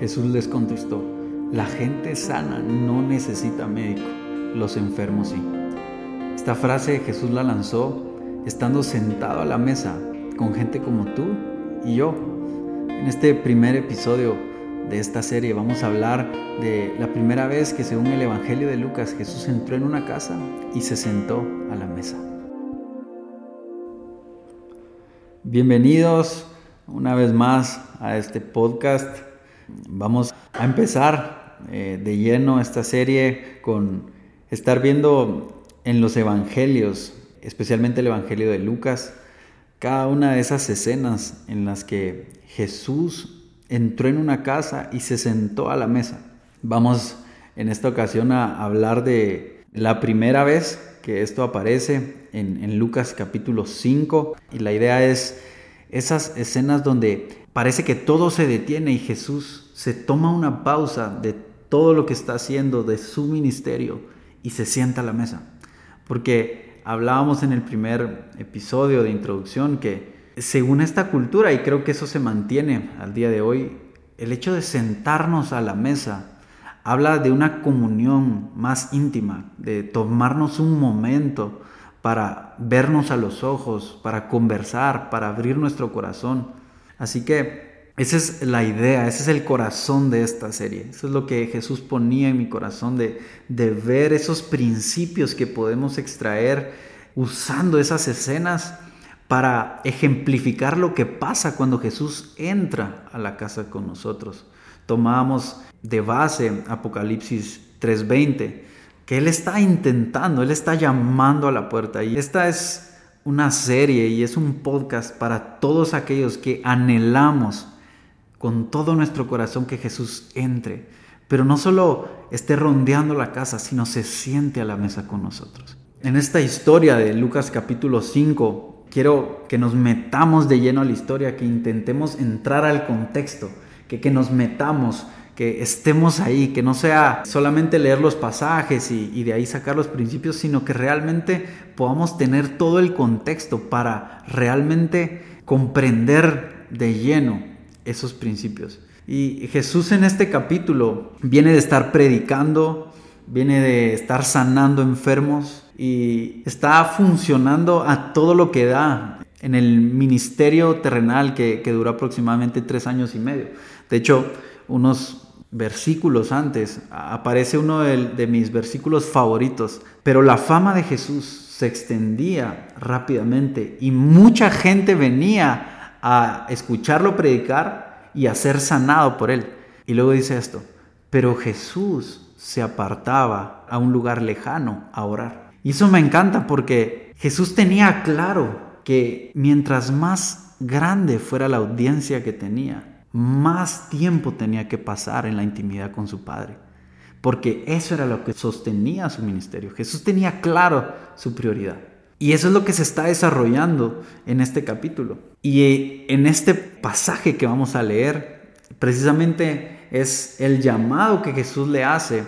Jesús les contestó, la gente sana no necesita médico, los enfermos sí. Esta frase Jesús la lanzó estando sentado a la mesa con gente como tú y yo. En este primer episodio de esta serie vamos a hablar de la primera vez que según el Evangelio de Lucas Jesús entró en una casa y se sentó a la mesa. Bienvenidos una vez más a este podcast Vamos a empezar eh, de lleno esta serie con estar viendo en los evangelios, especialmente el evangelio de Lucas, cada una de esas escenas en las que Jesús entró en una casa y se sentó a la mesa. Vamos en esta ocasión a hablar de la primera vez que esto aparece en, Lucas capítulo 5 y la idea es esas escenas donde parece que todo se detiene y Jesús se toma una pausa de todo lo que está haciendo, de su ministerio, y se sienta a la mesa. Porque hablábamos en el primer episodio de introducción que según esta cultura, y creo que eso se mantiene al día de hoy, el hecho de sentarnos a la mesa habla de una comunión más íntima, de tomarnos un momento para vernos a los ojos, para conversar, para abrir nuestro corazón. Así que esa es la idea, ese es el corazón de esta serie. Eso es lo que Jesús ponía en mi corazón de, de ver esos principios que podemos extraer usando esas escenas para ejemplificar lo que pasa cuando Jesús entra a la casa con nosotros. Tomamos de base Apocalipsis 3:20, que Él está intentando, Él está llamando a la puerta. Y esta es una serie y es un podcast para todos aquellos que anhelamos con todo nuestro corazón que Jesús entre, pero no solo esté rondeando la casa, sino se siente a la mesa con nosotros. En esta historia de Lucas capítulo 5, quiero que nos metamos de lleno a la historia, que intentemos entrar al contexto, que, que nos metamos que estemos ahí, que no sea solamente leer los pasajes y, de ahí sacar los principios, sino que realmente podamos tener todo el contexto para realmente comprender de lleno esos principios. Y Jesús en este capítulo viene de estar predicando, viene de estar sanando enfermos y está funcionando a todo lo que da en el ministerio terrenal que, que duró aproximadamente tres años y medio. De hecho, unos versículos antes, aparece uno de, mis versículos favoritos, pero la fama de Jesús se extendía rápidamente y mucha gente venía a escucharlo predicar y a ser sanado por él. Y luego dice esto, pero Jesús se apartaba a un lugar lejano a orar. Y eso me encanta porque Jesús tenía claro que mientras más grande fuera la audiencia que tenía, más tiempo tenía que pasar en la intimidad con su Padre. Porque eso era lo que sostenía su ministerio. Jesús tenía claro su prioridad. Y eso es lo que se está desarrollando en este capítulo. Y en este pasaje que vamos a leer, precisamente es el llamado que Jesús le hace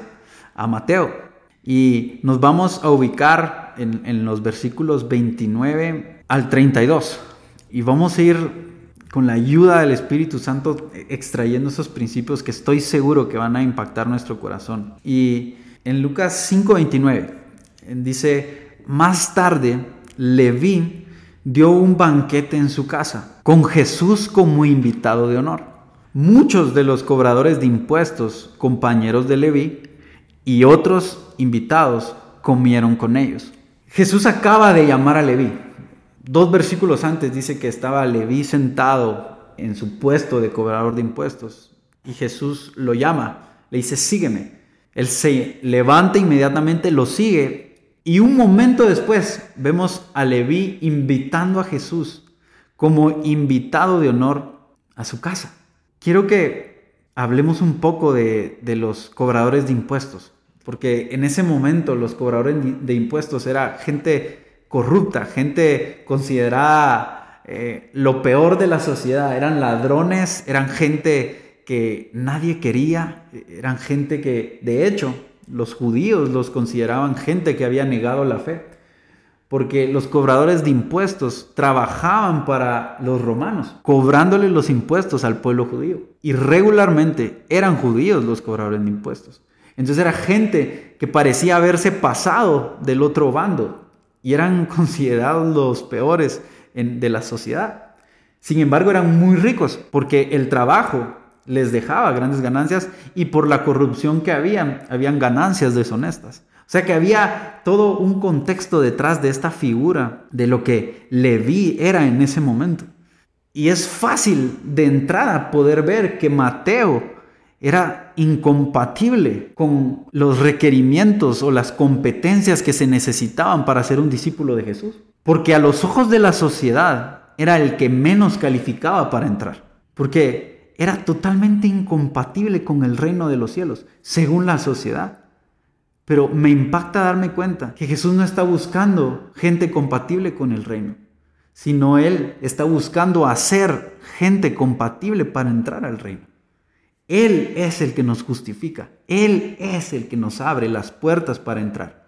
a Mateo. Y nos vamos a ubicar en, en los versículos 29 al 32. Y vamos a ir con la ayuda del Espíritu Santo extrayendo esos principios que estoy seguro que van a impactar nuestro corazón. Y en Lucas 5:29 dice, más tarde Leví dio un banquete en su casa, con Jesús como invitado de honor. Muchos de los cobradores de impuestos, compañeros de Leví, y otros invitados comieron con ellos. Jesús acaba de llamar a Leví, Dos versículos antes dice que estaba Leví sentado en su puesto de cobrador de impuestos y Jesús lo llama, le dice, sígueme. Él se levanta inmediatamente, lo sigue y un momento después vemos a Leví invitando a Jesús como invitado de honor a su casa. Quiero que hablemos un poco de, de los cobradores de impuestos, porque en ese momento los cobradores de impuestos era gente corrupta, gente considerada eh, lo peor de la sociedad. Eran ladrones, eran gente que nadie quería, eran gente que, de hecho, los judíos los consideraban gente que había negado la fe. porque los cobradores de impuestos trabajaban para los romanos, cobrándole los impuestos al pueblo judío. Y regularmente eran judíos los cobradores de impuestos. Entonces era gente que parecía haberse pasado del otro bando y eran considerados los peores de la sociedad. Sin embargo, eran muy ricos porque el trabajo les dejaba grandes ganancias y por la corrupción que había, habían ganancias deshonestas. O sea que había todo un contexto detrás de esta figura de lo que Leví era en ese momento. Y es fácil de entrada poder ver que Mateo era incompatible con los requerimientos o las competencias que se necesitaban para ser un discípulo de Jesús. Porque a los ojos de la sociedad era el que menos calificaba para entrar. Porque era totalmente incompatible con el reino de los cielos, según la sociedad. Pero me impacta darme cuenta que Jesús no está buscando gente compatible con el reino, sino Él está buscando hacer gente compatible para entrar al reino. Él es el que nos justifica, Él es el que nos abre las puertas para entrar.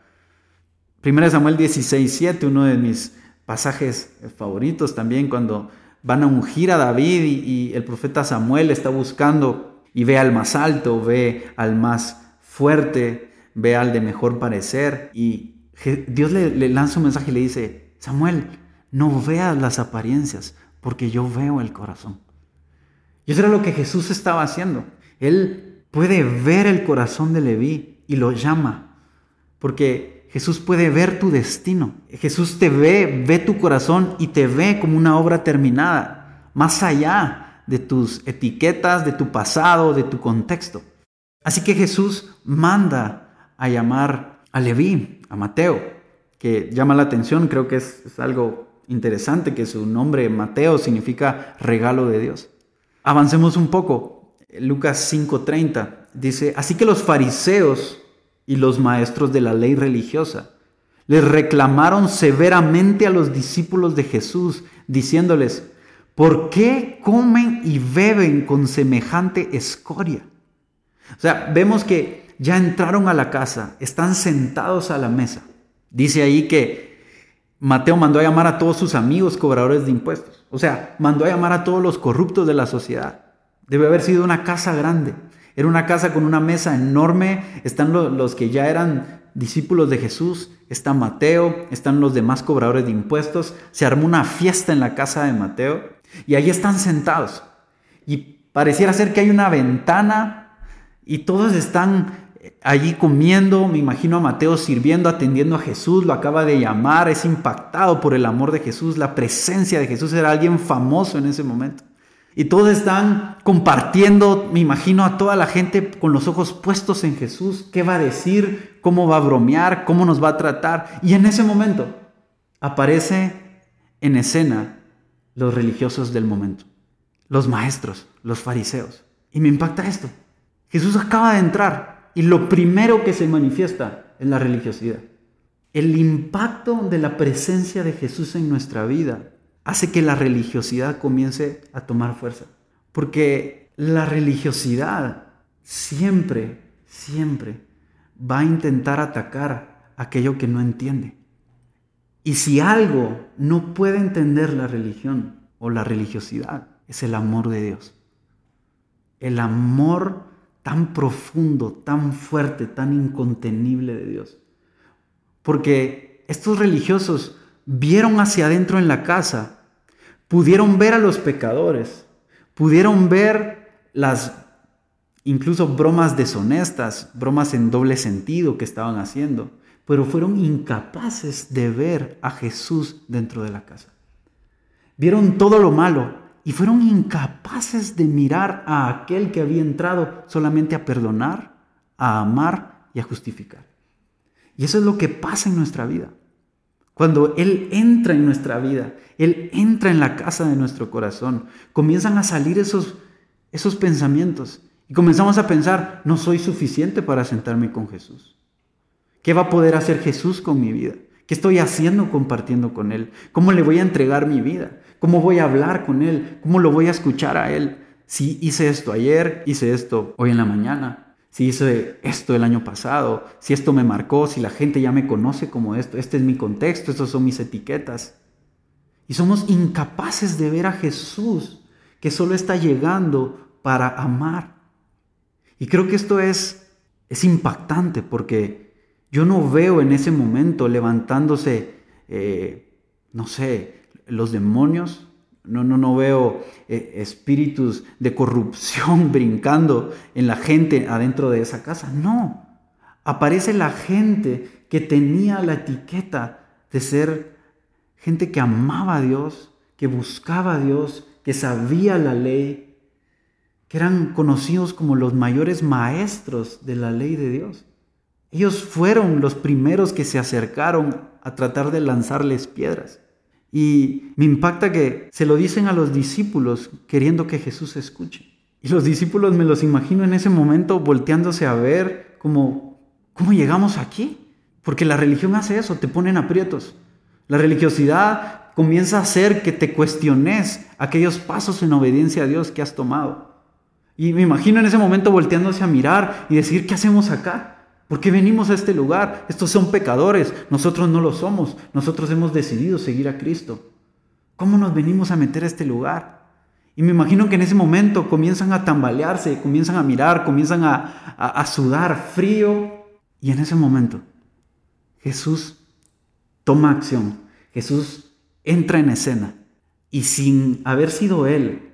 1 Samuel 16, 7, uno de mis pasajes favoritos también, cuando van a ungir a David y, y el profeta Samuel está buscando y ve al más alto, ve al más fuerte, ve al de mejor parecer y Dios le, lanza un mensaje y le dice, Samuel, no veas las apariencias porque yo veo el corazón. Y eso era lo que Jesús estaba haciendo. Él puede ver el corazón de Leví y lo llama porque Jesús puede ver tu destino. Jesús te ve, ve tu corazón y te ve como una obra terminada, más allá de tus etiquetas, de tu pasado, de tu contexto. Así que Jesús manda a llamar a Leví, a Mateo, que llama la atención, creo que es, algo interesante que su nombre Mateo significa regalo de Dios. Avancemos un poco. Lucas 5:30 dice, así que los fariseos y los maestros de la ley religiosa les reclamaron severamente a los discípulos de Jesús, diciéndoles, ¿por qué comen y beben con semejante escoria? O sea, vemos que ya entraron a la casa, están sentados a la mesa. Dice ahí que Mateo mandó a llamar a todos sus amigos cobradores de impuestos. O sea, mandó a llamar a todos los corruptos de la sociedad. Debe haber sido una casa grande. Era una casa con una mesa enorme. Están los, que ya eran discípulos de Jesús. Está Mateo. Están los demás cobradores de impuestos. Se armó una fiesta en la casa de Mateo. Y ahí están sentados. Y pareciera ser que hay una ventana y todos están allí comiendo, me imagino a Mateo sirviendo, atendiendo a Jesús, lo acaba de llamar, es impactado por el amor de Jesús, la presencia de Jesús, era alguien famoso en ese momento. Y todos están compartiendo, me imagino a toda la gente con los ojos puestos en Jesús, qué va a decir, cómo va a bromear, cómo nos va a tratar. Y en ese momento aparece en escena los religiosos del momento, los maestros, los fariseos. Y me impacta esto. Jesús acaba de entrar y lo primero que se manifiesta es la religiosidad. El impacto de la presencia de Jesús en nuestra vida hace que la religiosidad comience a tomar fuerza. Porque la religiosidad siempre, siempre va a intentar atacar aquello que no entiende. Y si algo no puede entender la religión o la religiosidad, es el amor de Dios. El amor tan profundo, tan fuerte, tan incontenible de Dios. Porque estos religiosos vieron hacia adentro en la casa, pudieron ver a los pecadores, pudieron ver las incluso bromas deshonestas, bromas en doble sentido que estaban haciendo, pero fueron incapaces de ver a Jesús dentro de la casa. Vieron todo lo malo, y fueron incapaces de mirar a aquel que había entrado solamente a perdonar, a amar y a justificar. Y eso es lo que pasa en nuestra vida. Cuando Él entra en nuestra vida, Él entra en la casa de nuestro corazón, comienzan a salir esos, esos pensamientos y comenzamos a pensar, no soy suficiente para sentarme con Jesús. ¿Qué va a poder hacer Jesús con mi vida? ¿Qué estoy haciendo compartiendo con Él? ¿Cómo le voy a entregar mi vida? ¿Cómo voy a hablar con Él? ¿Cómo lo voy a escuchar a Él? Si hice esto ayer, hice esto hoy en la mañana. si hice esto el año pasado, si esto me marcó, si la gente ya me conoce como esto, este es mi contexto, estas son mis etiquetas. Y somos incapaces de ver a Jesús que solo está llegando para amar. Y creo que esto es, es impactante porque yo no veo en ese momento levantándose, eh, no sé, los demonios no, no, no veo eh, espíritus de corrupción brincando en la gente adentro de esa casa. No. Aparece la gente que tenía la etiqueta de ser gente que amaba a Dios, que buscaba a Dios, que sabía la ley, que eran conocidos como los mayores maestros de la ley de Dios. Ellos fueron los primeros que se acercaron a tratar de lanzarles piedras. Y me impacta que se lo dicen a los discípulos queriendo que Jesús escuche. Y los discípulos me los imagino en ese momento volteándose a ver como, ¿cómo llegamos aquí? Porque la religión hace eso, te ponen aprietos. La religiosidad comienza a hacer que te cuestiones aquellos pasos en obediencia a Dios que has tomado. Y me imagino en ese momento volteándose a mirar y decir, ¿qué hacemos acá? ¿Por qué venimos a este lugar? Estos son pecadores, nosotros no lo somos, nosotros hemos decidido seguir a Cristo. ¿Cómo nos venimos a meter a este lugar? Y me imagino que en ese momento comienzan a tambalearse, comienzan a mirar, comienzan a, sudar frío. Y en ese momento Jesús toma acción, Jesús entra en escena y sin haber sido él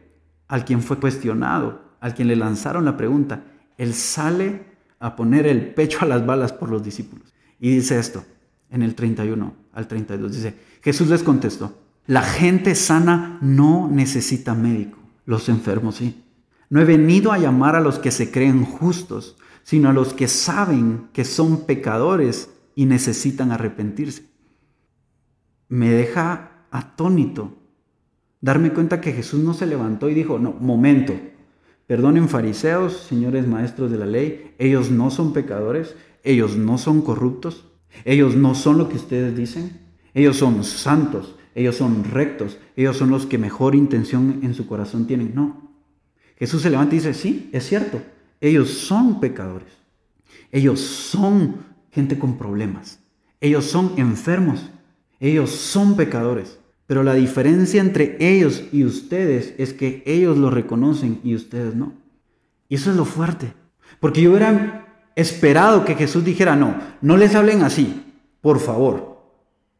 al quien fue cuestionado, al quien le lanzaron la pregunta, él sale a poner el pecho a las balas por los discípulos. Y dice esto, en el 31 al 32, dice, Jesús les contestó, la gente sana no necesita médico, los enfermos sí. No he venido a llamar a los que se creen justos, sino a los que saben que son pecadores y necesitan arrepentirse. Me deja atónito darme cuenta que Jesús no se levantó y dijo, no, momento, Perdonen fariseos, señores maestros de la ley, ellos no son pecadores, ellos no son corruptos, ellos no son lo que ustedes dicen, ellos son santos, ellos son rectos, ellos son los que mejor intención en su corazón tienen. No. Jesús se levanta y dice, sí, es cierto, ellos son pecadores, ellos son gente con problemas, ellos son enfermos, ellos son pecadores. Pero la diferencia entre ellos y ustedes es que ellos lo reconocen y ustedes no. Y eso es lo fuerte. Porque yo hubiera esperado que Jesús dijera, no, no les hablen así, por favor.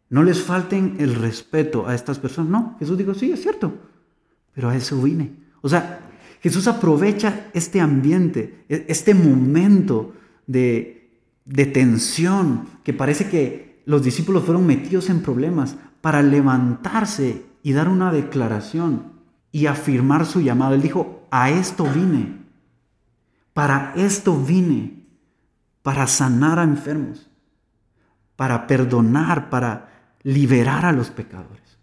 No les falten el respeto a estas personas. No, Jesús dijo, sí, es cierto. Pero a eso vine. O sea, Jesús aprovecha este ambiente, e-, este momento de, de tensión, que parece que los discípulos fueron metidos en problemas para levantarse y dar una declaración y afirmar su llamado. Él dijo, a esto vine, para esto vine, para sanar a enfermos, para perdonar, para liberar a los pecadores.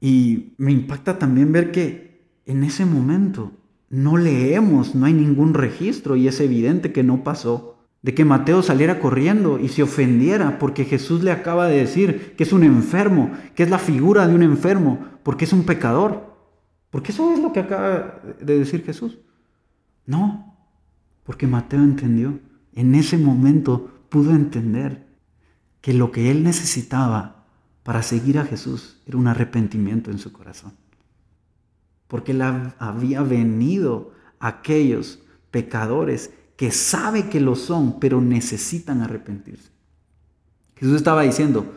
Y me impacta también ver que en ese momento no leemos, no hay ningún registro y es evidente que no pasó de que Mateo saliera corriendo y se ofendiera porque Jesús le acaba de decir que es un enfermo, que es la figura de un enfermo, porque es un pecador. Porque eso es lo que acaba de decir Jesús. No, porque Mateo entendió, en ese momento pudo entender que lo que él necesitaba para seguir a Jesús era un arrepentimiento en su corazón. Porque él había venido a aquellos pecadores que sabe que lo son, pero necesitan arrepentirse. Jesús estaba diciendo,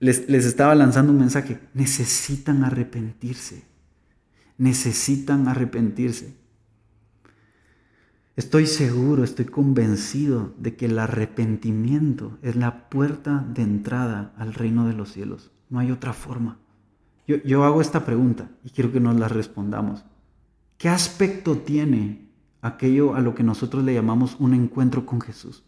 les, les, estaba lanzando un mensaje, necesitan arrepentirse, necesitan arrepentirse. Estoy seguro, estoy convencido de que el arrepentimiento es la puerta de entrada al reino de los cielos. No hay otra forma. Yo, yo hago esta pregunta y quiero que nos la respondamos. ¿Qué aspecto tiene aquello a lo que nosotros le llamamos un encuentro con Jesús.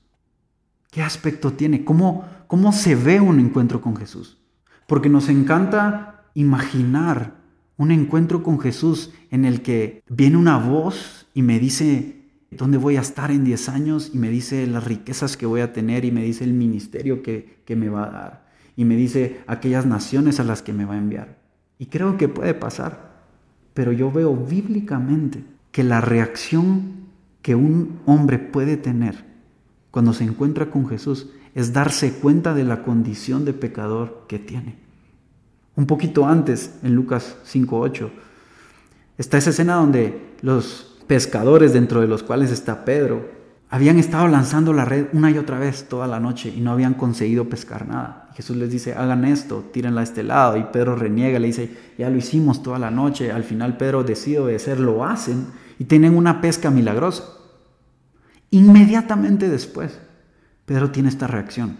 ¿Qué aspecto tiene? ¿Cómo, cómo se ve un encuentro con Jesús? Porque nos encanta imaginar un encuentro con Jesús en el que viene una voz y me dice dónde voy a estar en 10 años y me dice las riquezas que voy a tener y me dice el ministerio que, que me va a dar y me dice aquellas naciones a las que me va a enviar. Y creo que puede pasar, pero yo veo bíblicamente que la reacción que un hombre puede tener cuando se encuentra con Jesús es darse cuenta de la condición de pecador que tiene. Un poquito antes, en Lucas 5.8, está esa escena donde los pescadores, dentro de los cuales está Pedro, habían estado lanzando la red una y otra vez toda la noche y no habían conseguido pescar nada. Jesús les dice, hagan esto, tírenla a este lado. Y Pedro reniega, le dice, ya lo hicimos toda la noche. Al final Pedro decide obedecer, lo hacen y tienen una pesca milagrosa. Inmediatamente después, Pedro tiene esta reacción.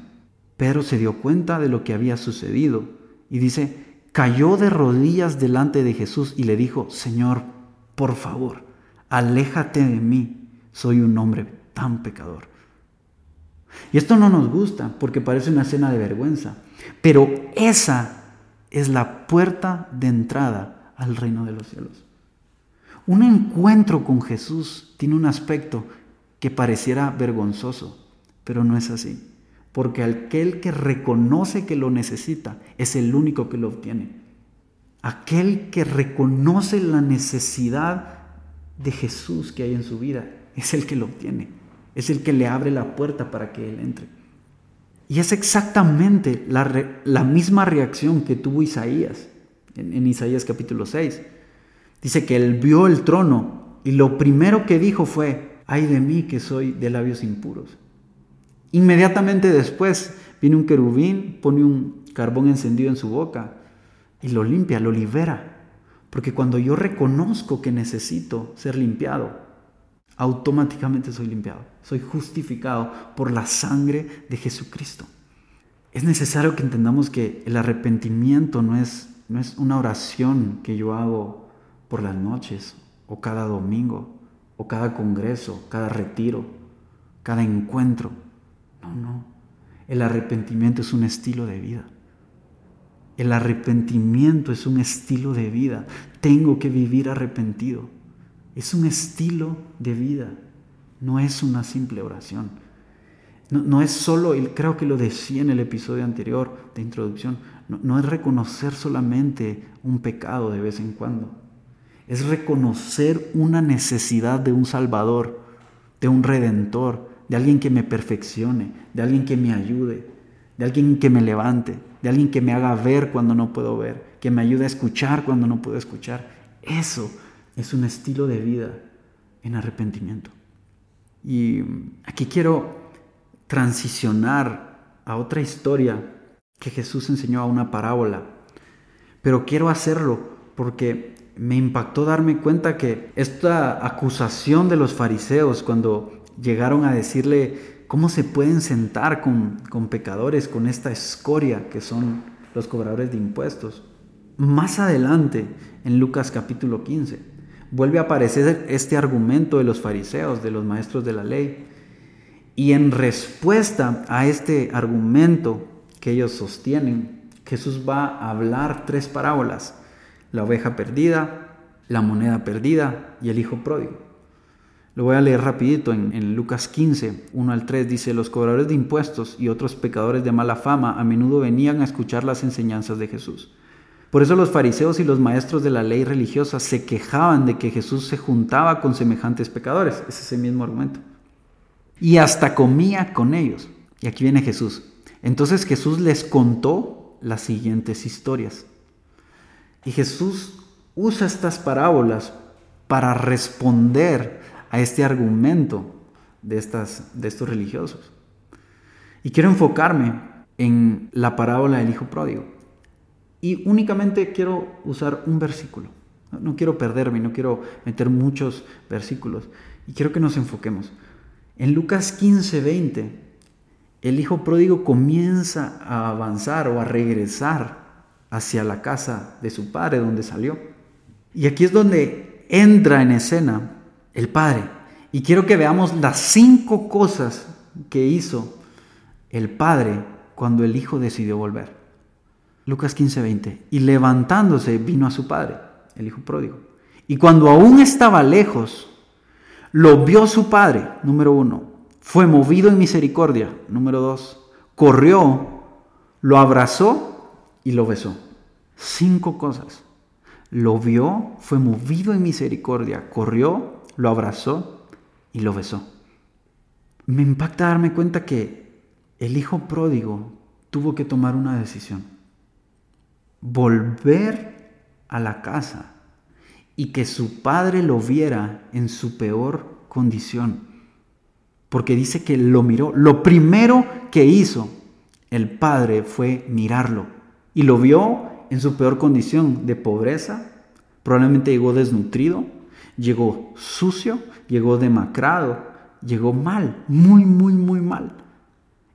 Pedro se dio cuenta de lo que había sucedido y dice, cayó de rodillas delante de Jesús y le dijo, Señor, por favor, aléjate de mí, soy un hombre tan pecador. Y esto no nos gusta porque parece una escena de vergüenza, pero esa es la puerta de entrada al reino de los cielos. Un encuentro con Jesús tiene un aspecto que pareciera vergonzoso, pero no es así, porque aquel que reconoce que lo necesita es el único que lo obtiene. Aquel que reconoce la necesidad de Jesús que hay en su vida es el que lo obtiene es el que le abre la puerta para que Él entre. Y es exactamente la, misma reacción que tuvo Isaías en, en Isaías capítulo 6. Dice que Él vio el trono y lo primero que dijo fue, ay de mí que soy de labios impuros. Inmediatamente después viene un querubín, pone un carbón encendido en su boca y lo limpia, lo libera. Porque cuando yo reconozco que necesito ser limpiado, automáticamente soy limpiado, soy justificado por la sangre de Jesucristo. Es necesario que entendamos que el arrepentimiento no es, no es una oración que yo hago por las noches o cada domingo o cada congreso, cada retiro, cada encuentro. No, no. El arrepentimiento es un estilo de vida. El arrepentimiento es un estilo de vida. Tengo que vivir arrepentido. Es un estilo de vida, no es una simple oración. No, es solo, y creo que lo decía en el episodio anterior de introducción, no, no es reconocer solamente un pecado de vez en cuando. Es reconocer una necesidad de un Salvador, de un Redentor, de alguien que me perfeccione, de alguien que me ayude, de alguien que me levante, de alguien que me haga ver cuando no puedo ver, que me ayude a escuchar cuando no puedo escuchar. Eso es un estilo de vida en arrepentimiento. Y aquí quiero transicionar a otra historia que Jesús enseñó a una parábola, pero quiero hacerlo porque me impactó darme cuenta que esta acusación de los fariseos cuando llegaron a decirle cómo se pueden sentar con, con pecadores, con esta escoria que son los cobradores de impuestos. Más adelante, en Lucas capítulo 15, vuelve a aparecer este argumento de los fariseos, de los maestros de la ley. Y en respuesta a este argumento que ellos sostienen, Jesús va a hablar tres parábolas. La oveja perdida, la moneda perdida y el hijo pródigo. Lo voy a leer rapidito en, Lucas 15, 1 al 3. Dice, los cobradores de impuestos y otros pecadores de mala fama a menudo venían a escuchar las enseñanzas de Jesús. Por eso los fariseos y los maestros de la ley religiosa se quejaban de que Jesús se juntaba con semejantes pecadores. Es ese mismo argumento. Y hasta comía con ellos. Y aquí viene Jesús. Entonces Jesús les contó las siguientes historias. Y Jesús usa estas parábolas para responder a este argumento de, estas, de estos religiosos. Y quiero enfocarme en la parábola del Hijo Pródigo. Y únicamente quiero usar un versículo. No quiero perderme, no quiero meter muchos versículos. Y quiero que nos enfoquemos. En Lucas 15, 20, el hijo pródigo comienza a avanzar o a regresar hacia la casa de su padre donde salió. Y aquí es donde entra en escena el padre. Y quiero que veamos las cinco cosas que hizo el padre cuando el hijo decidió volver. Lucas 15:20. Y levantándose vino a su padre, el hijo pródigo. Y cuando aún estaba lejos, lo vio su padre, número uno. Fue movido en misericordia, número dos. Corrió, lo abrazó y lo besó. Cinco cosas. Lo vio, fue movido en misericordia, corrió, lo abrazó y lo besó. Me impacta darme cuenta que el hijo pródigo tuvo que tomar una decisión. Volver a la casa y que su padre lo viera en su peor condición. Porque dice que lo miró. Lo primero que hizo el padre fue mirarlo y lo vio en su peor condición de pobreza. Probablemente llegó desnutrido, llegó sucio, llegó demacrado, llegó mal, muy, muy, muy mal.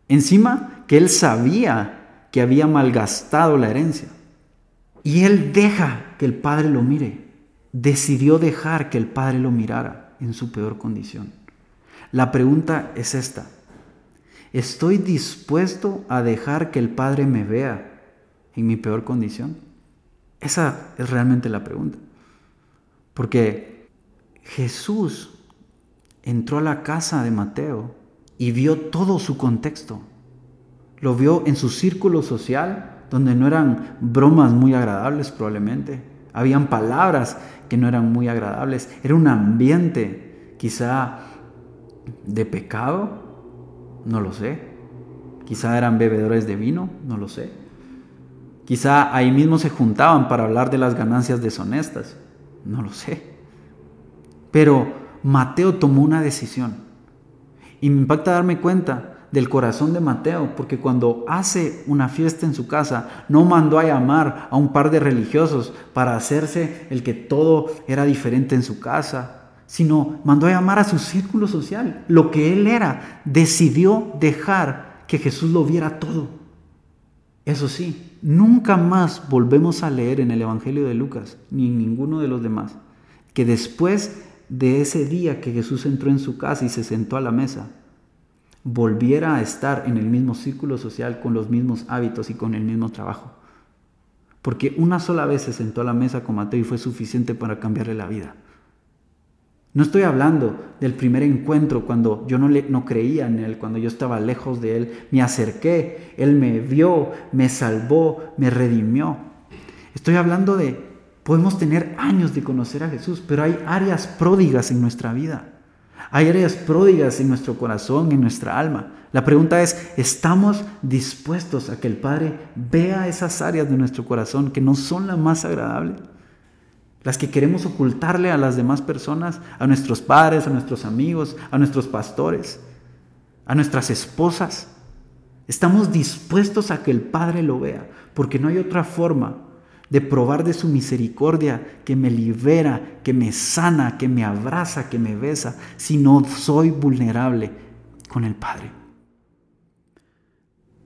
Encima que él sabía que había malgastado la herencia. Y él deja que el padre lo mire. Decidió dejar que el padre lo mirara en su peor condición. La pregunta es esta. ¿Estoy dispuesto a dejar que el Padre me vea en mi peor condición? Esa es realmente la pregunta. Porque Jesús entró a la casa de Mateo y vio todo su contexto. Lo vio en su círculo social, donde no eran bromas muy agradables probablemente. Habían palabras que no eran muy agradables. Era un ambiente quizá de pecado, no lo sé. Quizá eran bebedores de vino, no lo sé. Quizá ahí mismo se juntaban para hablar de las ganancias deshonestas, no lo sé. Pero Mateo tomó una decisión. Y me impacta darme cuenta del corazón de Mateo, porque cuando hace una fiesta en su casa, no mandó a llamar a un par de religiosos para hacerse el que todo era diferente en su casa, sino mandó a llamar a su círculo social, lo que él era, decidió dejar que Jesús lo viera todo. Eso sí, nunca más volvemos a leer en el Evangelio de Lucas, ni en ninguno de los demás, que después de ese día que Jesús entró en su casa y se sentó a la mesa, volviera a estar en el mismo círculo social, con los mismos hábitos y con el mismo trabajo. Porque una sola vez se sentó a la mesa con Mateo y fue suficiente para cambiarle la vida. No estoy hablando del primer encuentro cuando yo no, le, no creía en Él, cuando yo estaba lejos de Él, me acerqué, Él me vio, me salvó, me redimió. Estoy hablando de, podemos tener años de conocer a Jesús, pero hay áreas pródigas en nuestra vida. Hay áreas pródigas en nuestro corazón, en nuestra alma. La pregunta es, ¿estamos dispuestos a que el Padre vea esas áreas de nuestro corazón que no son las más agradables? las que queremos ocultarle a las demás personas, a nuestros padres, a nuestros amigos, a nuestros pastores, a nuestras esposas. Estamos dispuestos a que el Padre lo vea, porque no hay otra forma de probar de su misericordia que me libera, que me sana, que me abraza, que me besa, si no soy vulnerable con el Padre.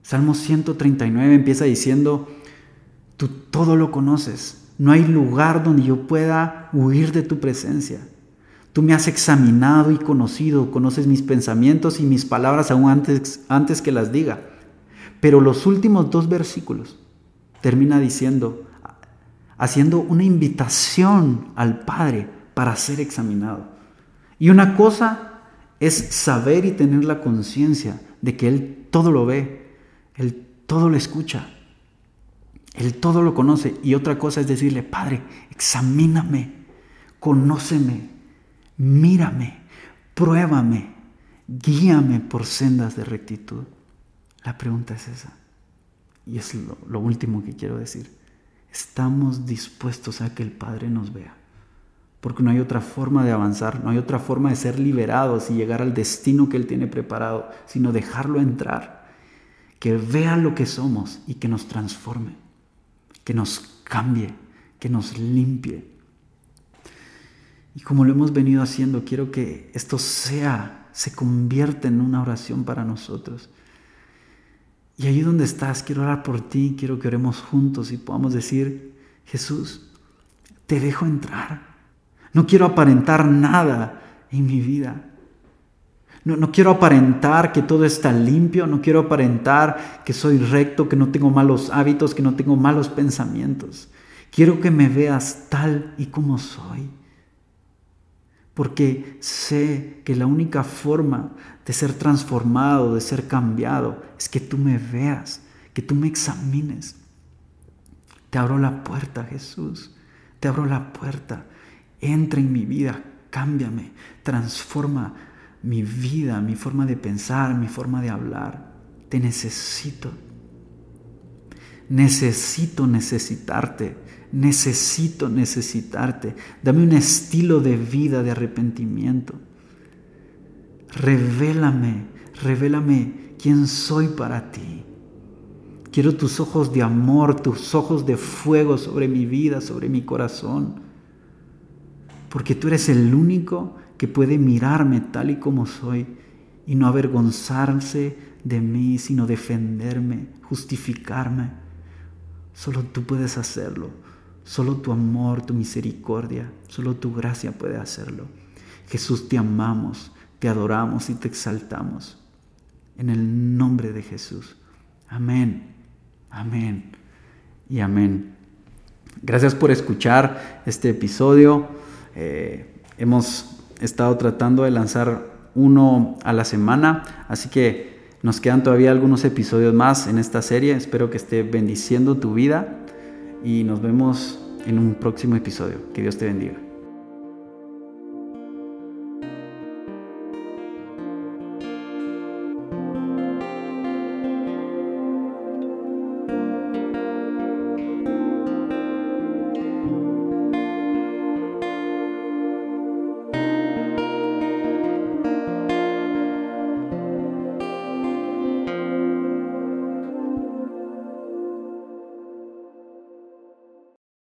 Salmo 139 empieza diciendo, tú todo lo conoces, no hay lugar donde yo pueda huir de tu presencia. Tú me has examinado y conocido, conoces mis pensamientos y mis palabras aún antes, antes que las diga. Pero los últimos dos versículos termina diciendo, haciendo una invitación al Padre para ser examinado. Y una cosa es saber y tener la conciencia de que Él todo lo ve, Él todo lo escucha, él todo lo conoce. Y otra cosa es decirle, Padre, examíname, conóceme, mírame, pruébame, guíame por sendas de rectitud. La pregunta es esa. Y es lo, lo último que quiero decir. Estamos dispuestos a que el Padre nos vea. Porque no hay otra forma de avanzar, no hay otra forma de ser liberados y llegar al destino que Él tiene preparado, sino dejarlo entrar, que vea lo que somos y que nos transforme que nos cambie, que nos limpie. Y como lo hemos venido haciendo, quiero que esto sea, se convierta en una oración para nosotros. Y ahí donde estás, quiero orar por ti, quiero que oremos juntos y podamos decir, Jesús, te dejo entrar. No quiero aparentar nada en mi vida. No, quiero aparentar que todo está limpio, no quiero aparentar que soy recto, que no tengo malos hábitos, que no tengo malos pensamientos. Quiero que me veas tal y como soy. Porque sé que la única forma de ser transformado, de ser cambiado, es que tú me veas, que tú me examines. Te abro la puerta, Jesús. Te abro la puerta. Entra en mi vida, cámbiame, transforma mi vida, mi forma de pensar, mi forma de hablar. Te necesito. Necesito necesitarte. Necesito necesitarte. Dame un estilo de vida de arrepentimiento. Revélame, revélame quién soy para ti. Quiero tus ojos de amor, tus ojos de fuego sobre mi vida, sobre mi corazón. Porque tú eres el único que puede mirarme tal y como soy y no avergonzarse de mí, sino defenderme, justificarme. Solo tú puedes hacerlo. Solo tu amor, tu misericordia, solo tu gracia puede hacerlo. Jesús, te amamos, te adoramos y te exaltamos. En el nombre de Jesús. Amén. Amén. Y amén. Gracias por escuchar este episodio. Eh, hemos estado tratando de lanzar uno a la semana, así que nos quedan todavía algunos episodios más en esta serie. Espero que esté bendiciendo tu vida y nos vemos en un próximo episodio. Que Dios te bendiga.